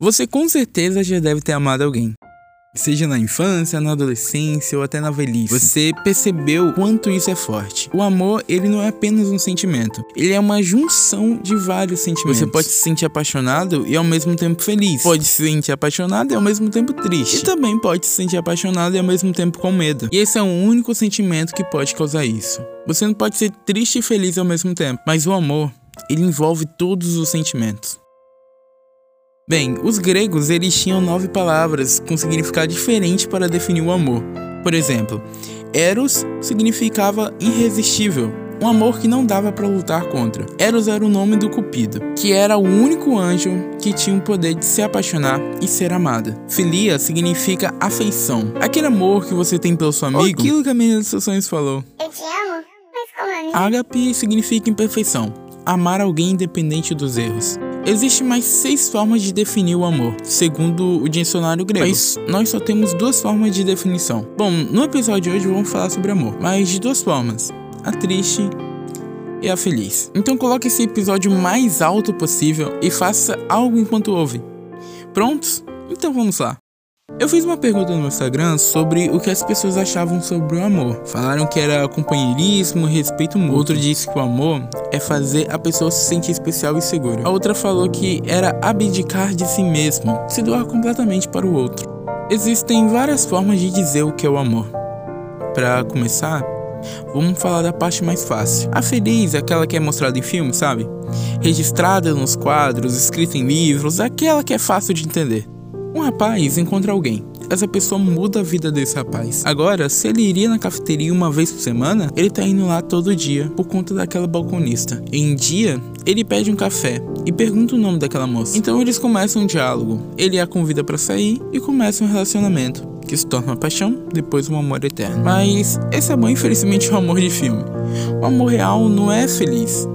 Você com certeza já deve ter amado alguém. Seja na infância, na adolescência ou até na velhice. Você percebeu quanto isso é forte. O amor, ele não é apenas um sentimento. Ele é uma junção de vários sentimentos. Você pode se sentir apaixonado e ao mesmo tempo feliz. Pode se sentir apaixonado e ao mesmo tempo triste. E também pode se sentir apaixonado e ao mesmo tempo com medo. E esse é o único sentimento que pode causar isso. Você não pode ser triste e feliz ao mesmo tempo. Mas o amor, ele envolve todos os sentimentos. Bem, os gregos eles tinham nove palavras com significado diferente para definir o amor. Por exemplo, Eros significava irresistível, um amor que não dava para lutar contra. Eros era o nome do Cupido, que era o único anjo que tinha o poder de se apaixonar e ser amada. Filia significa afeição, aquele amor que você tem pelo seu amigo. Ou aquilo que a menina dos seus sonhos falou. Eu te amo, mas como é? Ágape significa imperfeição, amar alguém independente dos erros. Existem mais seis formas de definir o amor, segundo o dicionário grego. Mas nós só temos duas formas de definição. Bom, no episódio de hoje vamos falar sobre amor, mas de duas formas: a triste e a feliz. Então coloque esse episódio mais alto possível e faça algo enquanto ouve. Prontos? Então vamos lá. Eu fiz uma pergunta no Instagram sobre o que as pessoas achavam sobre o amor. Falaram que era companheirismo, respeito mútuo. Outro disse que o amor é fazer a pessoa se sentir especial e segura. A outra falou que era abdicar de si mesmo, se doar completamente para o outro. Existem várias formas de dizer o que é o amor. Para começar, vamos falar da parte mais fácil. A feliz é aquela que é mostrada em filmes, sabe? Registrada nos quadros, escrita em livros, aquela que é fácil de entender. Um rapaz encontra alguém. Essa pessoa muda a vida desse rapaz. Agora, se ele iria na cafeteria uma vez por semana, ele tá indo lá todo dia por conta daquela balconista. Em dia, ele pede um café e pergunta o nome daquela moça. Então eles começam um diálogo. Ele a convida para sair e começa um relacionamento que se torna uma paixão, depois um amor eterno. Mas esse amor, infelizmente, é um amor de filme. O amor real não é feliz.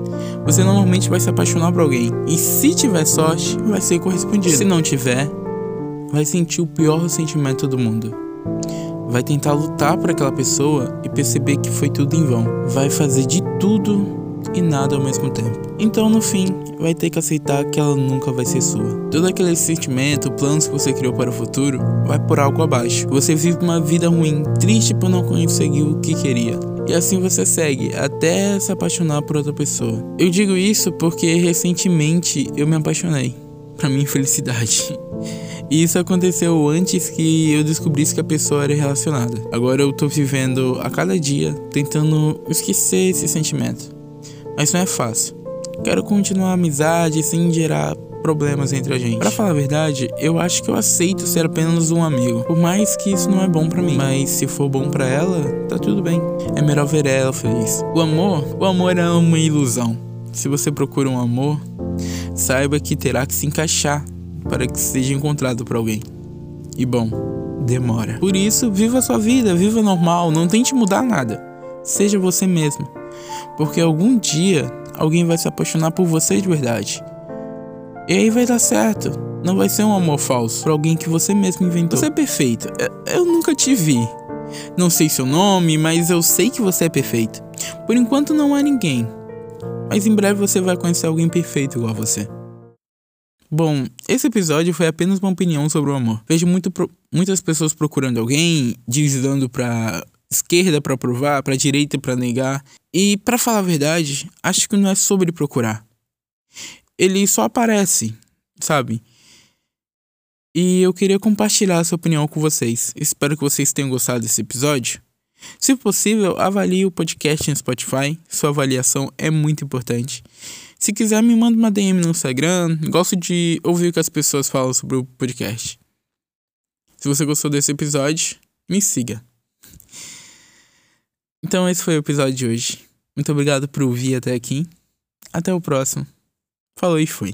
Você normalmente vai se apaixonar por alguém e se tiver sorte, vai ser correspondido. Se não tiver, vai sentir o pior sentimento do mundo. Vai tentar lutar por aquela pessoa e perceber que foi tudo em vão. Vai fazer de tudo e nada ao mesmo tempo. Então, no fim, vai ter que aceitar que ela nunca vai ser sua. Todo aquele sentimento, planos que você criou para o futuro, vai por algo abaixo. Você vive uma vida ruim, triste por não conseguir o que queria. E assim você segue até se apaixonar por outra pessoa. Eu digo isso porque recentemente eu me apaixonei. Para minha felicidade. E isso aconteceu antes que eu descobrisse que a pessoa era relacionada. Agora eu tô vivendo a cada dia tentando esquecer esse sentimento. Mas não é fácil. Quero continuar a amizade sem gerar problemas entre a gente. Para falar a verdade, eu acho que eu aceito ser apenas um amigo, por mais que isso não é bom para mim. Mas se for bom para ela, tá tudo bem. É melhor ver ela feliz. O amor, o amor é uma ilusão. Se você procura um amor, saiba que terá que se encaixar para que seja encontrado por alguém. E bom, demora. Por isso, viva a sua vida, viva normal, não tente mudar nada. Seja você mesmo. Porque algum dia alguém vai se apaixonar por você de verdade. E aí vai dar certo. Não vai ser um amor falso por alguém que você mesmo inventou. Você é perfeito. Eu nunca te vi. Não sei seu nome, mas eu sei que você é perfeito. Por enquanto não há ninguém. Mas em breve você vai conhecer alguém perfeito igual a você. Bom, esse episódio foi apenas uma opinião sobre o amor. Vejo muito pro... muitas pessoas procurando alguém, deslizando pra esquerda para provar, para direita para negar. E para falar a verdade, acho que não é sobre procurar. Ele só aparece, sabe? E eu queria compartilhar essa opinião com vocês. Espero que vocês tenham gostado desse episódio. Se possível, avalie o podcast no Spotify. Sua avaliação é muito importante. Se quiser, me manda uma DM no Instagram. Gosto de ouvir o que as pessoas falam sobre o podcast. Se você gostou desse episódio, me siga. Então, esse foi o episódio de hoje. Muito obrigado por ouvir até aqui. Até o próximo. Falou e fui.